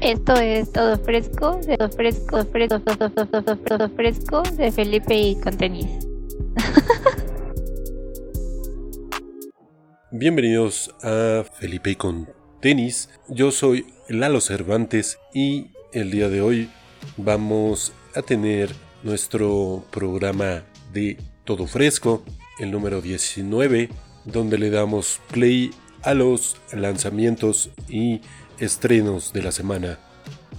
Esto es todo fresco, de todo fresco, fresco, todo, todo, todo, fresco de Felipe y con tenis. Bienvenidos a Felipe y con tenis. Yo soy Lalo Cervantes y el día de hoy vamos a tener nuestro programa de todo fresco, el número 19, donde le damos play a los lanzamientos y estrenos de la semana.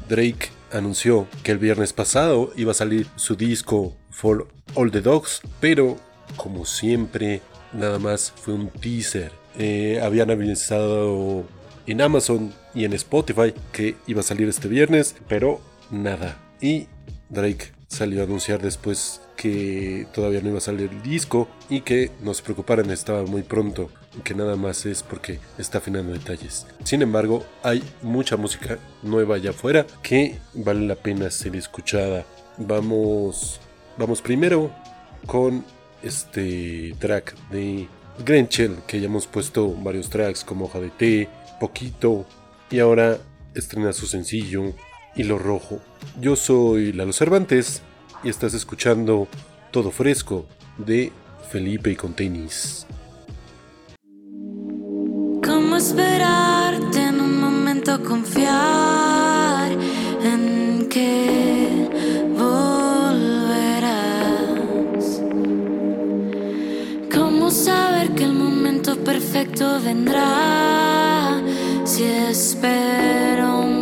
Drake anunció que el viernes pasado iba a salir su disco For All the Dogs, pero como siempre, nada más fue un teaser. Eh, habían avisado en Amazon y en Spotify que iba a salir este viernes, pero nada. Y Drake salió a anunciar después que todavía no iba a salir el disco y que no se preocuparan, estaba muy pronto, que nada más es porque está afinando detalles. Sin embargo, hay mucha música nueva allá afuera que vale la pena ser escuchada. Vamos, vamos primero con este track de Grenchel, que ya hemos puesto varios tracks como Hoja de Té, Poquito, y ahora estrena su sencillo Hilo Rojo. Yo soy Lalo Cervantes y estás escuchando Todo Fresco de Felipe y con tenis. ¿Cómo esperarte en un momento confiar en que volverás? ¿Cómo saber que el momento perfecto vendrá si espero una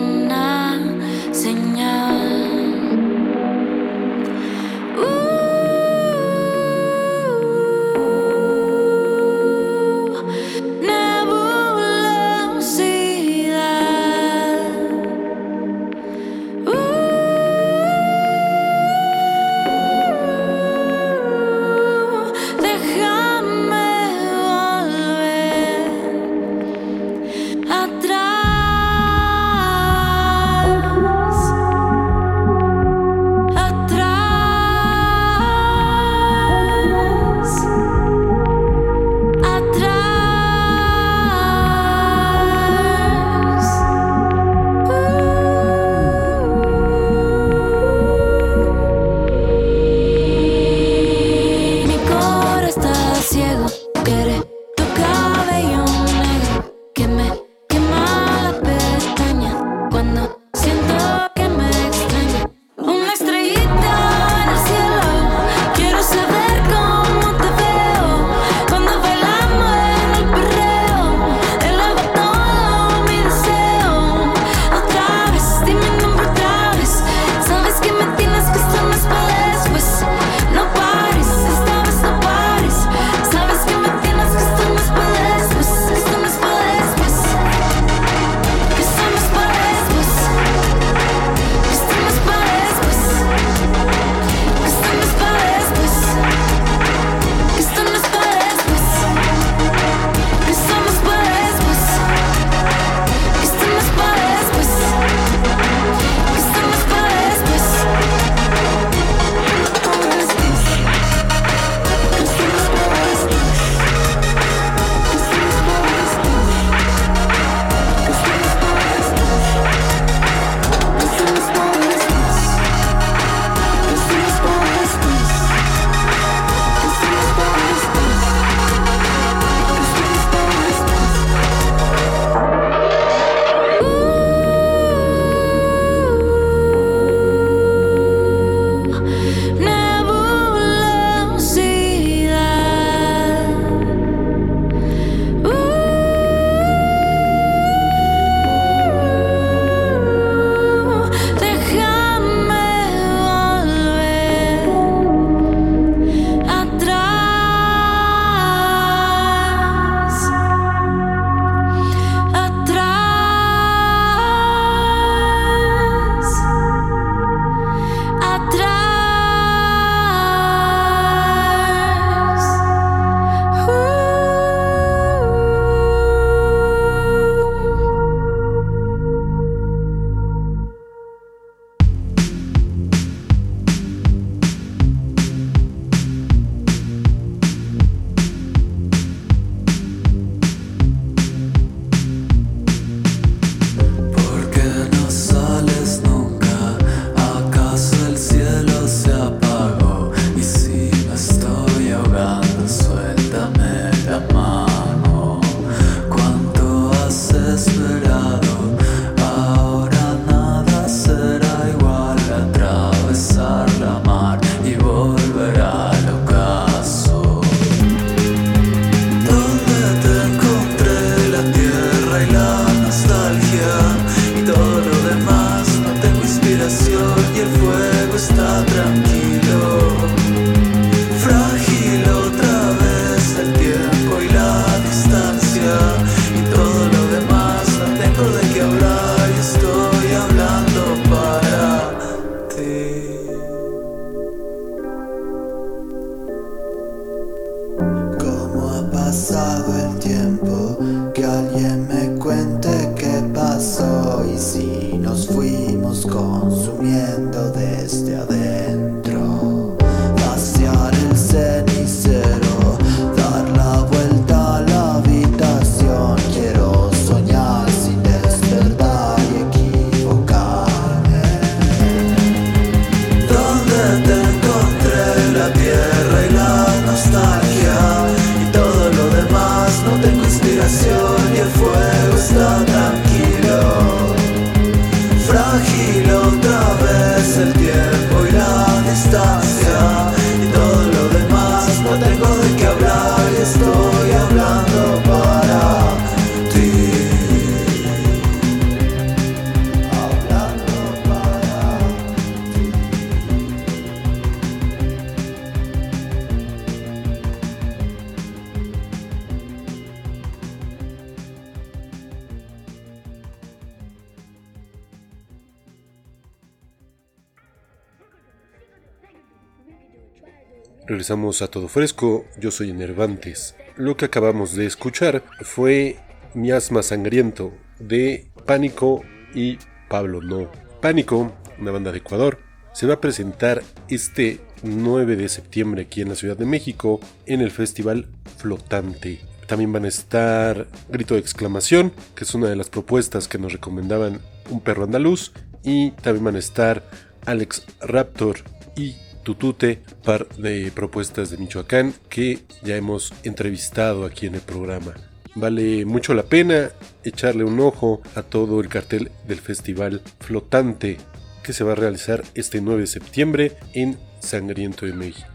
Regresamos a Todo Fresco, yo soy Enervantes. Lo que acabamos de escuchar fue Miasma Sangriento de Pánico y Pablo No. Pánico, una banda de Ecuador, se va a presentar este 9 de septiembre aquí en la Ciudad de México en el Festival Flotante. También van a estar Grito de Exclamación, que es una de las propuestas que nos recomendaban Un Perro Andaluz, y también van a estar Alex Raptor y Tutute, par de propuestas de Michoacán que ya hemos entrevistado aquí en el programa. Vale mucho la pena echarle un ojo a todo el cartel del Festival Flotante que se va a realizar este 9 de septiembre en Sangriento de México.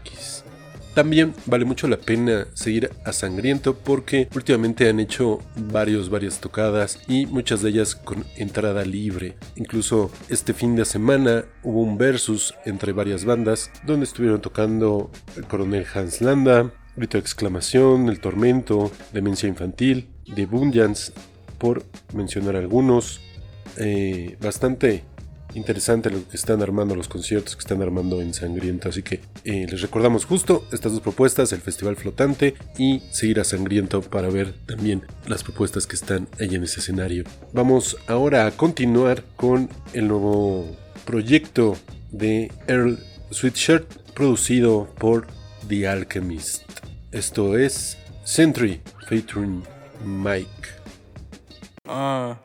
También vale mucho la pena seguir a Sangriento porque últimamente han hecho varios, varias tocadas y muchas de ellas con entrada libre. Incluso este fin de semana hubo un versus entre varias bandas donde estuvieron tocando el coronel Hans Landa, Grito de Exclamación, El Tormento, Demencia Infantil, The Bunjans, por mencionar algunos. Eh, bastante interesante lo que están armando los conciertos que están armando en Sangriento. Así que eh, les recordamos justo estas dos propuestas, el Festival Flotante y seguir a Sangriento para ver también las propuestas que están ahí en ese escenario. Vamos ahora a continuar con el nuevo proyecto de Earl Sweatshirt producido por The Alchemist. Esto es Sentry featuring Mike. Uh,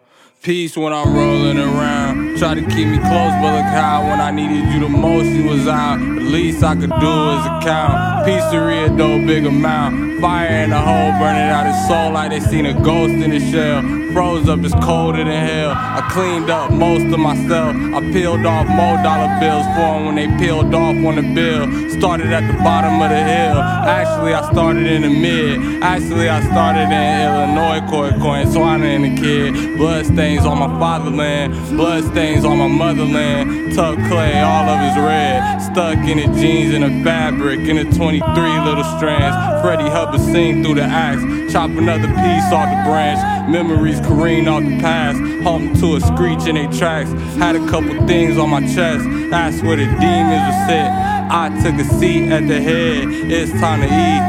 peace when I'm rolling around. Try to keep me close, but look how when I needed you the most, you was out. The least I could do is a count. Pizzeria, no big amount. Fire in the hole, burning out his soul like they seen a ghost in the shell. Froze up, it's colder than hell. I cleaned up most of myself. I peeled off more dollar bills for 'em when they peeled off on the bill. Started at the bottom of the hill. Actually, I started in the mid. Actually, I started in Illinois, court coin, I ain't a kid. Blood stains on my fatherland. Blood stains on my motherland. Tuck clay, all of it's red. Stuck in the jeans and the fabric. In the 23 little strands. Freddie Hubbard sing through the axe. Chop another piece off the branch. Memories careen off the past. Home to a screech in they tracks. Had a couple things on my chest. That's where the demons were sit. I took a seat at the head. It's time to eat.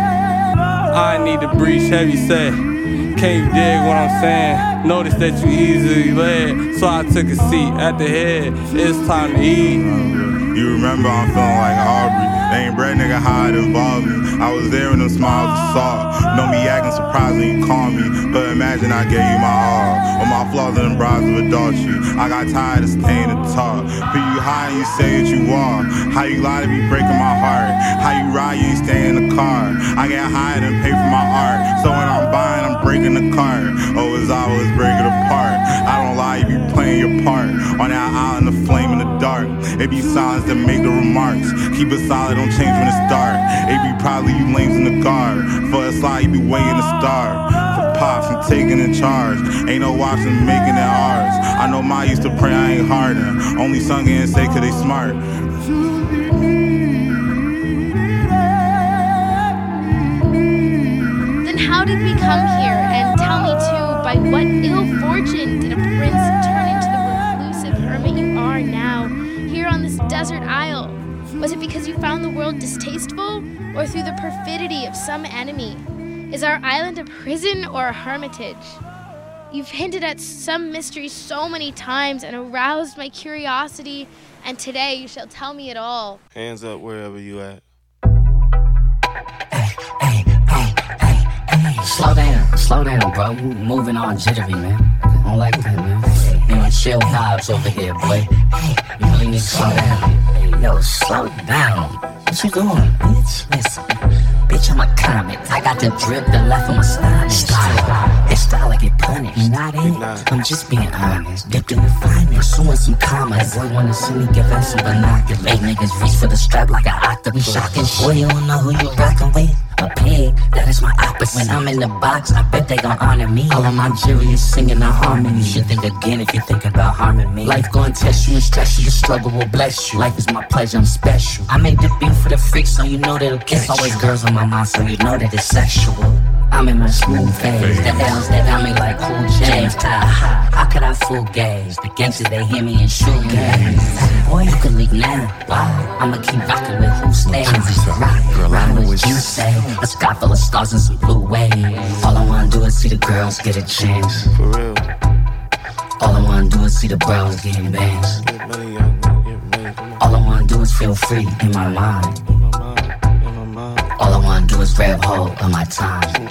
I need to breach heavy set. Can't you dig what I'm saying? Notice that you easily led, so I took a seat at the head. It's time to eat. You remember I'm feeling like Aubrey. Ain't bread nigga how it involved me. I was there when them smiles was soft. Know me acting surprised when you call me. But imagine I gave you my all. All my flaws and brides of adultery. I got tired of staying to talk. But you high and you say that you are. How you lie to be breaking my heart. How you ride, you ain't stay in the car. I get high and pay for my art. So when I'm buying, I'm breaking the cart. Oh, as I was breaking apart. I don't lie, you be playing your part. On that island, the flame in the dark. It be silence that make the remarks. Keep it solid, don't change when it's dark. It be probably you lames in the guard. For a slide, you be waiting to starve. For pops and taking in charge. Ain't no watching making it ours. I know my used to pray I ain't harder. Only sung and say cause they smart. Then how did we come here? And tell me too, by what ill fortune did a prince this desert isle? Was it because you found the world distasteful, or through the perfidy of some enemy? Is our island a prison or a hermitage? You've hinted at some mystery so many times and aroused my curiosity, and today you shall tell me it all. Hands up wherever you at. Hey, hey, hey, hey. Slow down, slow down, bro. You moving on jittery, man. I don't like that, man. You know, chill vibes over here, boy. You really need to slow down. Yo, slow down. What you doing, bitch? Listen, bitch, I'm a comic. I got the drip that left on my style. Style, it's style I get punished. Not it. I'm just being honest. Dipped in the finest, suing some commas. Boy, wanna see me give out some binoculars. Make niggas reach for the strap like an octopus. Shocking boy, you don't know who you rockin' with. A pig, that is my opposite. When I'm in the box, I bet they gon' honor me. All of my jury is singing a harmony. You should think again if you think about harming me. Life gon' test you and stress you, the struggle will bless you. Life is my pleasure, I'm special. I made the beat for the freaks, so you know that'll catch Always girls on my mind, so you know that it's sexual. I'm in my smooth phase. The L's that got me like cool James. Ha, How could I fool gays? The gangsters they hear me and shoot gays. Boy, you can leave now. Wow. I'ma keep rocking with who stays. Rock, rock what you say. A sky full of stars and some blue waves. All I wanna do is see the girls get a chance. For real. All I wanna do is see the bros getting bands. Get money, young man. Get money. Come on. All I wanna do is feel free in my mind. In my mind. In my mind. All I wanna do is grab hold of my time.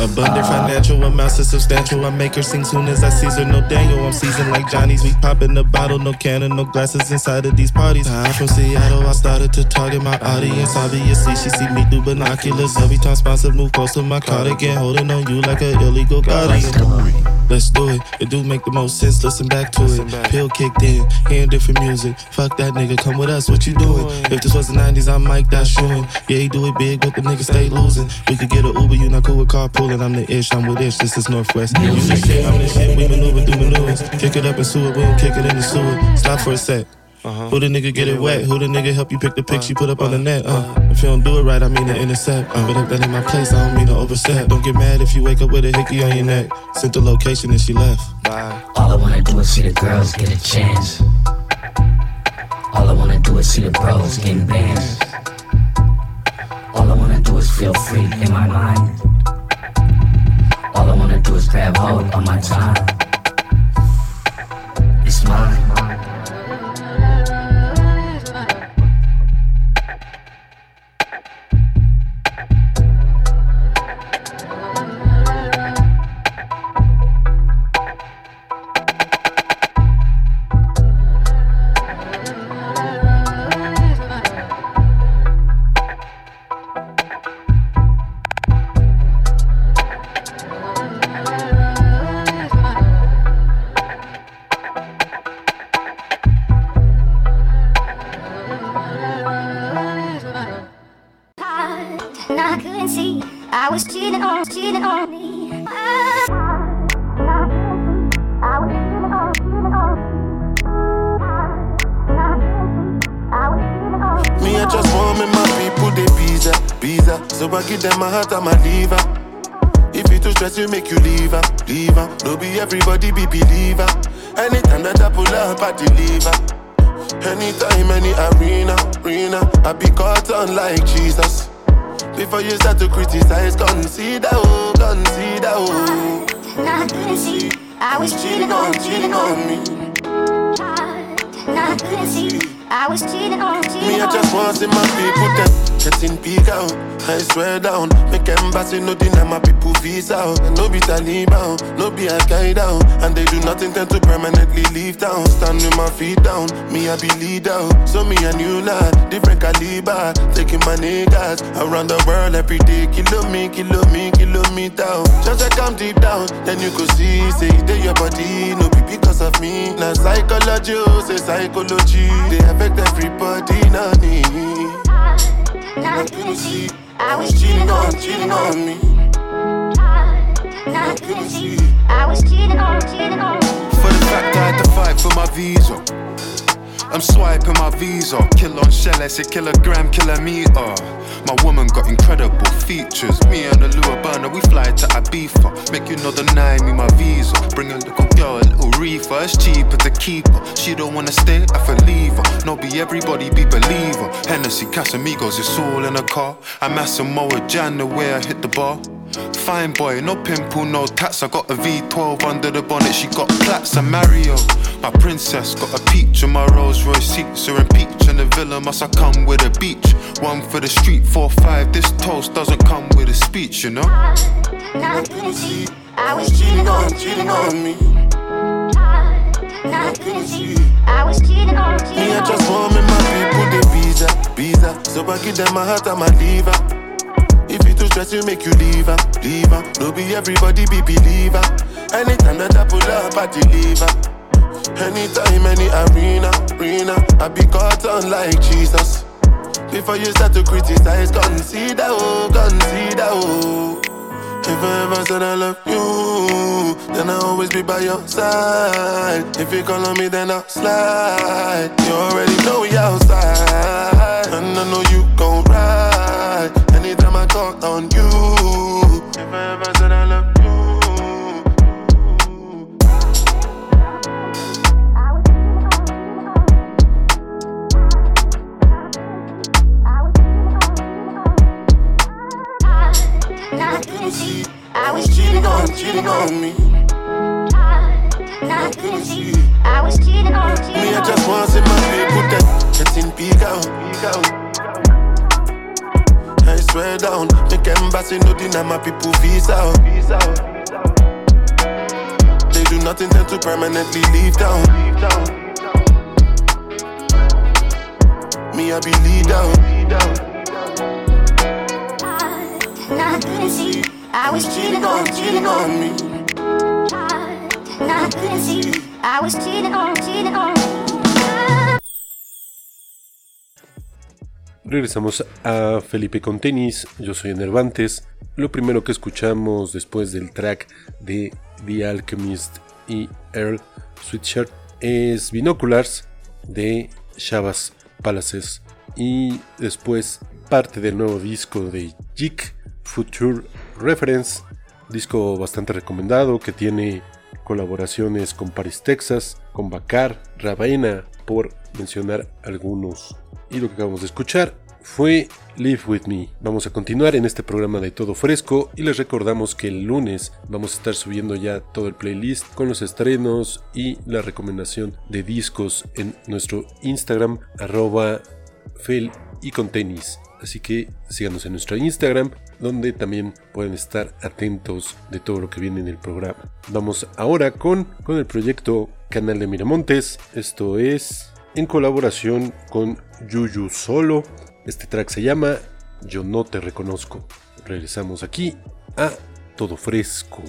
Abundant financial amounts are substantial. I make her sing soon as I seize her. No Daniel, I'm seasoned like Johnny's. We popping the bottle, no cannon, no glasses inside of these parties. I'm from Seattle, I started to target my audience. Obviously, she see me through binoculars. Every time sponsor move close to my cardigan, holding on you like an illegal guardian. Let's do it. It do make the most sense. Listen back to Listen it. back. Pill kicked in, hearing different music. Fuck that nigga, come with us. What you doing? If this was the 90s, I might die shooting. Yeah, he do it big, but the nigga stay losing. We could get a Uber, you not cool with carpooling. I'm the ish, I'm with ish. This is Northwest. You the shit, I'm the shit. We maneuver through maneuvers. Kick it up and sue it, we don't kick it in the sewer. Stop for a sec. Uh-huh. Who the nigga get it wet? Who the nigga help you pick the pics you put up on the net? Uh, if you don't do it right, I mean to intercept. Uh, but if that ain't my place, I don't mean to overstep. Don't get mad if you wake up with a hickey on your neck. Sent the location and she left. Bye. All I wanna do is see the girls get a chance. All I wanna do is see the bros getting bands. All I wanna do is feel free in my mind. All I wanna do is grab hold of my time. It's mine. Before you start to criticize, consider, oh, consider, oh. I couldn't see. I was cheating on, cheating on me. Couldn't see. I was cheating on, cheating Me, I just want see my people them getting big out. I swear down, make embassy no deny my people visa out. No be Taliban, no be Al Qaeda, and they do not intend to permanently leave town. Stand with my feet down, me I be leader. So me and new lad, different caliber, taking my niggas around the world every day. Kilo me, kilo me, kilometer. Just like I'm deep down, then you could see, say they your body, no be because of me. Now psychology, oh, say psychology, they affect everybody, not me. Couldn't see. I was cheating on, cheating on me. I couldn't see. I was cheating on, cheating on For the fact I had to fight for my visa. I'm swiping my visa. Kill on shell, I say kilogram, kilometer. My woman got incredible features. Me and the Lua burner, we fly Make you know deny me my visa. Bring a little girl, a little reefer. It's cheaper to keep her. She don't wanna stay, I for leave her. No be everybody be believer. Hennessy, Casamigos, it's all in a car. I'm Asamoah Gyan the way I hit the bar. Fine boy, no pimple, no tats. I got a V12 under the bonnet. She got plats. And Mario, my princess, got a peach in my Rolls Royce seats. Her and peach in the villa. Must I come with a beach? One for the street, four five. This toast doesn't come with a speech, you know. Now I couldn't see. I was cheating on, cheating on me. Now I couldn't see. I was cheating on, Me, cheating I just want me my people, the visa, visa. So I give them my heart and my liver. If you too stress, you make you leave her, leave her. No be everybody be believer. Anytime that I pull up, I deliver. Anytime, any arena, arena. I be caught on like Jesus. Before you start to criticize, consider, oh, consider, oh. If I ever said I love you, then I'll always be by your side. If you call on me, then I'll slide. You already know we outside, and I know you. Anytime I on you, if I ever said I love Now I couldn't see. I was cheating on, cheating on me. Now I couldn't see. I was cheating on, Me, cheating I just want to see my people that getting big out, out. I swear down, make embassy no deny my people visa visa. They do not intend to permanently leave town. Me, I be lead out, out. Now I couldn't see. I was cheating on, cheating on me. I couldn't see. I was cheating on, cheating on. Regresamos a Felipe con tenis, yo soy Enervantes. Lo primero que escuchamos después del track de The Alchemist y Earl Sweatshirt es Binoculars de Shabazz Palaces y después parte del nuevo disco de Jig Future Reference, disco bastante recomendado que tiene colaboraciones con Paris, Texas, con Bakar, Ravena, por mencionar algunos. Y lo que acabamos de escuchar fue Live With Me. Vamos a continuar en este programa de Todo Fresco y les recordamos que el lunes vamos a estar subiendo ya todo el playlist con los estrenos y la recomendación de discos en nuestro Instagram arroba fel y con tenis. Así que síganos en nuestro Instagram, donde también pueden estar atentos de todo lo que viene en el programa. Vamos ahora con, con el proyecto Canal de Miramontes. Esto es en colaboración con Yuyu Solo. Este track se llama Yo no te reconozco. Regresamos aquí a Todo Fresco.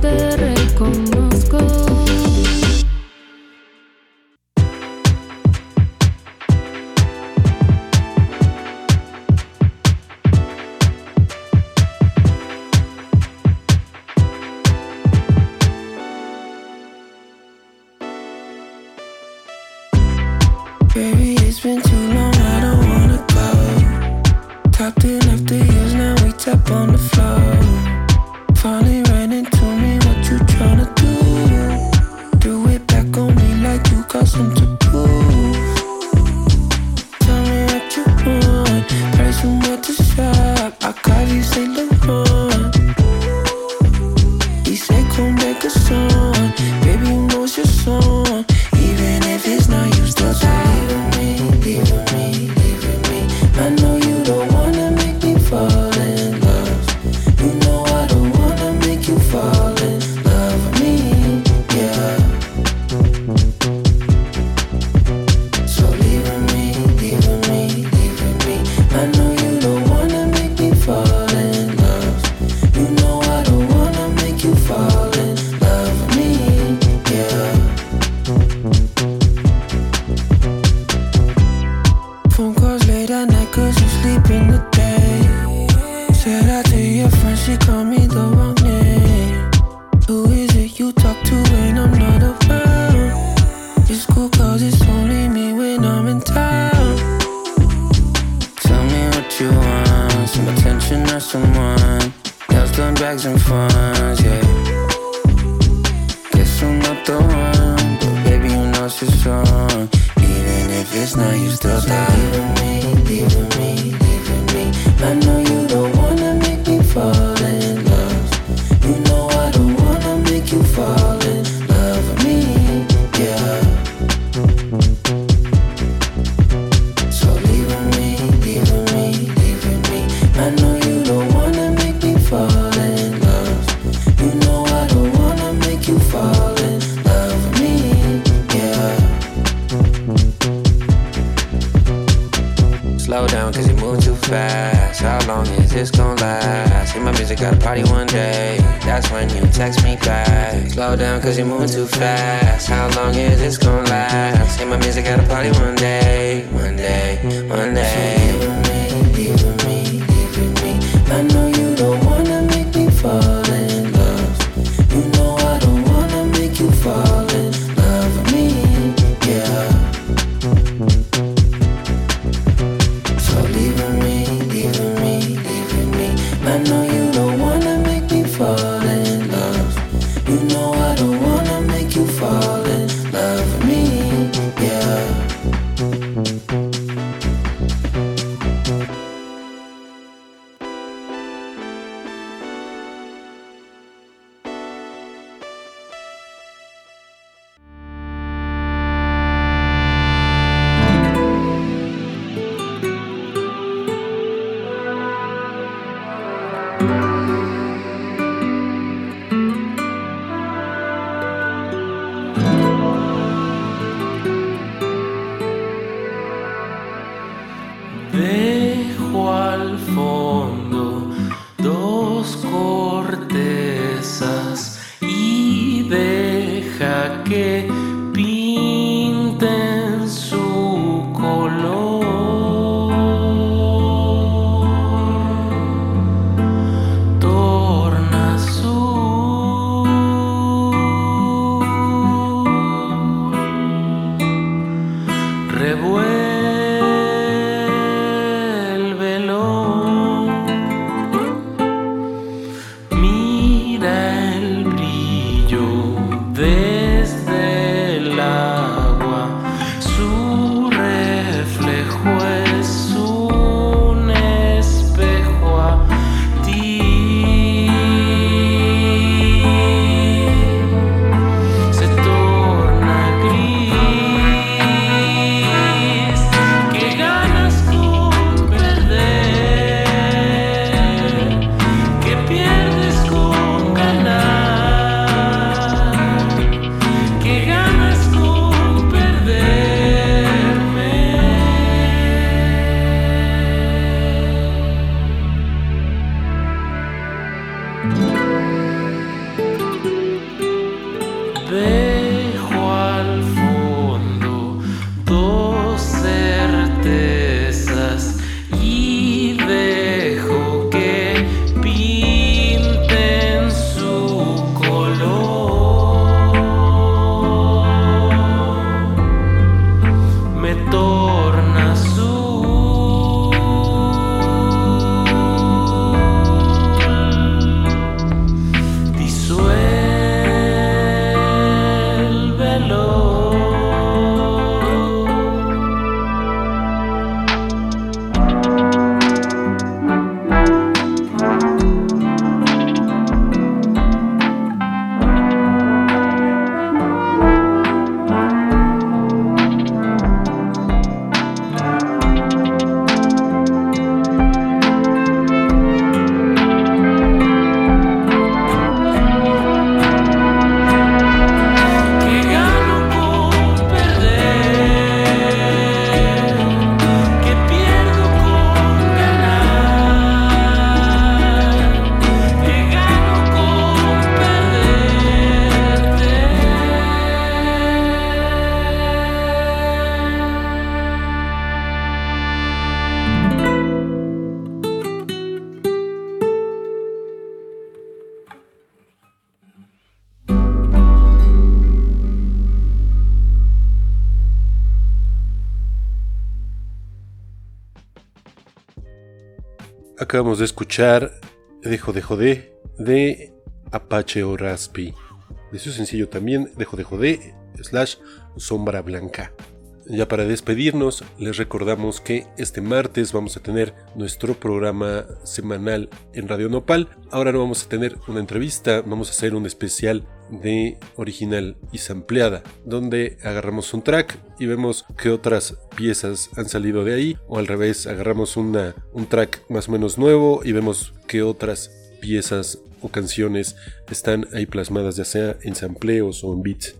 te recomiendo. Cause you're moving too acabamos de escuchar Dejo de Joder de Apache o Raspi. De su sencillo también, Dejo de Joder, slash Sombra Blanca. Ya para despedirnos, les recordamos que este martes vamos a tener nuestro programa semanal en Radio Nopal. Ahora no vamos a tener una entrevista, vamos a hacer un especial de original y sampleada, donde agarramos un track y vemos qué otras piezas han salido de ahí, o al revés, agarramos una, un track más o menos nuevo y vemos qué otras piezas o canciones están ahí plasmadas, ya sea en sampleos o en beats.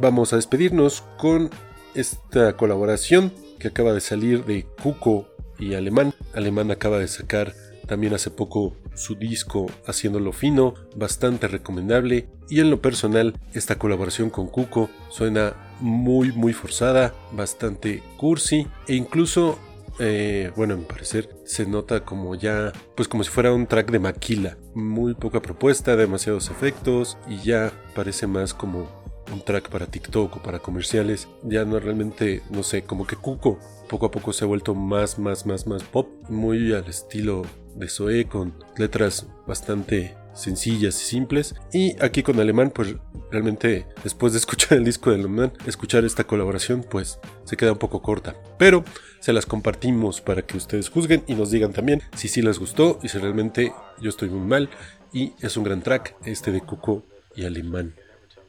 Vamos a despedirnos con esta colaboración que acaba de salir de Cuco y Alemán. Alemán acaba de sacar también hace poco su disco Haciéndolo Fino, bastante recomendable. Y en lo personal, esta colaboración con Cuco suena muy muy forzada, bastante cursi e incluso, eh, bueno, a mi parecer se nota como ya, pues como si fuera un track de maquila. Muy poca propuesta, demasiados efectos y ya parece más como un track para TikTok o para comerciales. Ya no realmente, no sé, como que Cuco poco a poco se ha vuelto más, más, más, más pop, muy al estilo de Zoe, con letras bastante sencillas y simples. Y aquí con Alemán, pues realmente después de escuchar el disco de Alemán, escuchar esta colaboración, pues se queda un poco corta. Pero se las compartimos para que ustedes juzguen y nos digan también si sí les gustó y si realmente yo estoy muy mal. Y es un gran track este de Cuco y Alemán.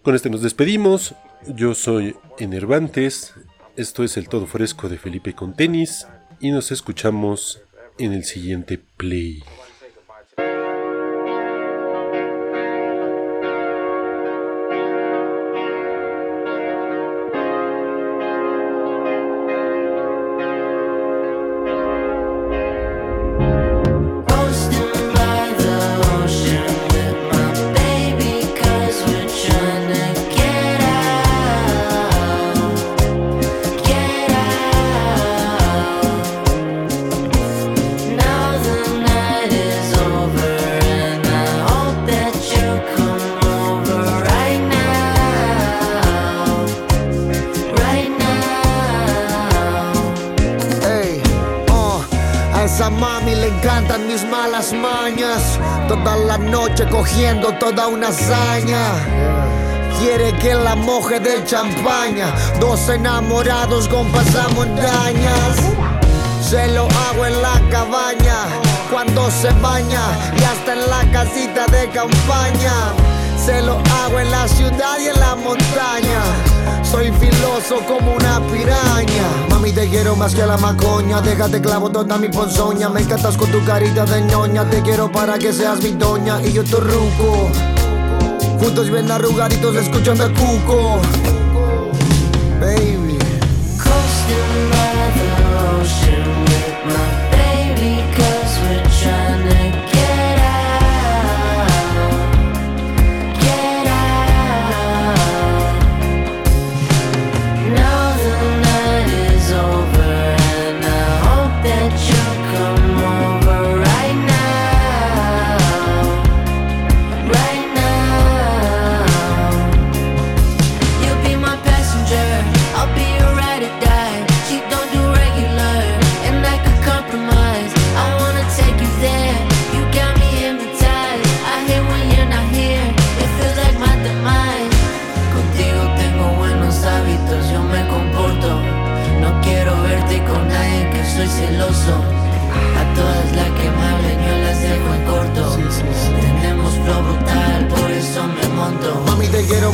Con este nos despedimos. Yo soy Enervantes. Esto es el todo fresco de Felipe con tenis. Y nos escuchamos en el siguiente play. Champaña. Dos enamorados con pasamontañas. Se lo hago en la cabaña. Cuando se baña y hasta en la casita de campaña. Se lo hago en la ciudad y en la montaña. Soy filoso como una piraña. Mami, te quiero más que la macoña. Déjate clavo toda mi ponzoña. Me encantas con tu carita de ñoña. Te quiero para que seas mi doña y yo tu ruco. Juntos bien arrugaditos escuchando el cuco.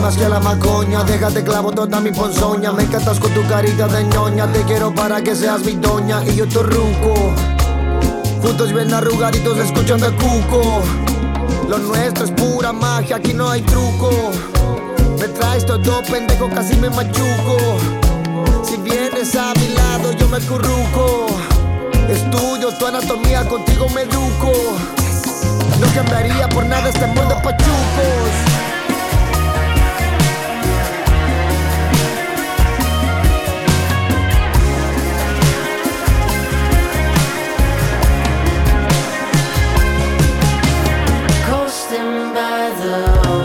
Más que a la macoña. Déjate clavo toda mi ponzoña. Me encantas con tu carita de ñoña. Te quiero para que seas mi doña y yo tu ruco. Juntos bien arrugaditos escuchando el cuco. Lo nuestro es pura magia, aquí no hay truco. Me traes todo pendejo, casi me machuco. Si vienes a mi lado, yo me curruco. Estudio tu anatomía, contigo me educo. No cambiaría por nada este mundo de pachucos.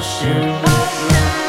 ocean.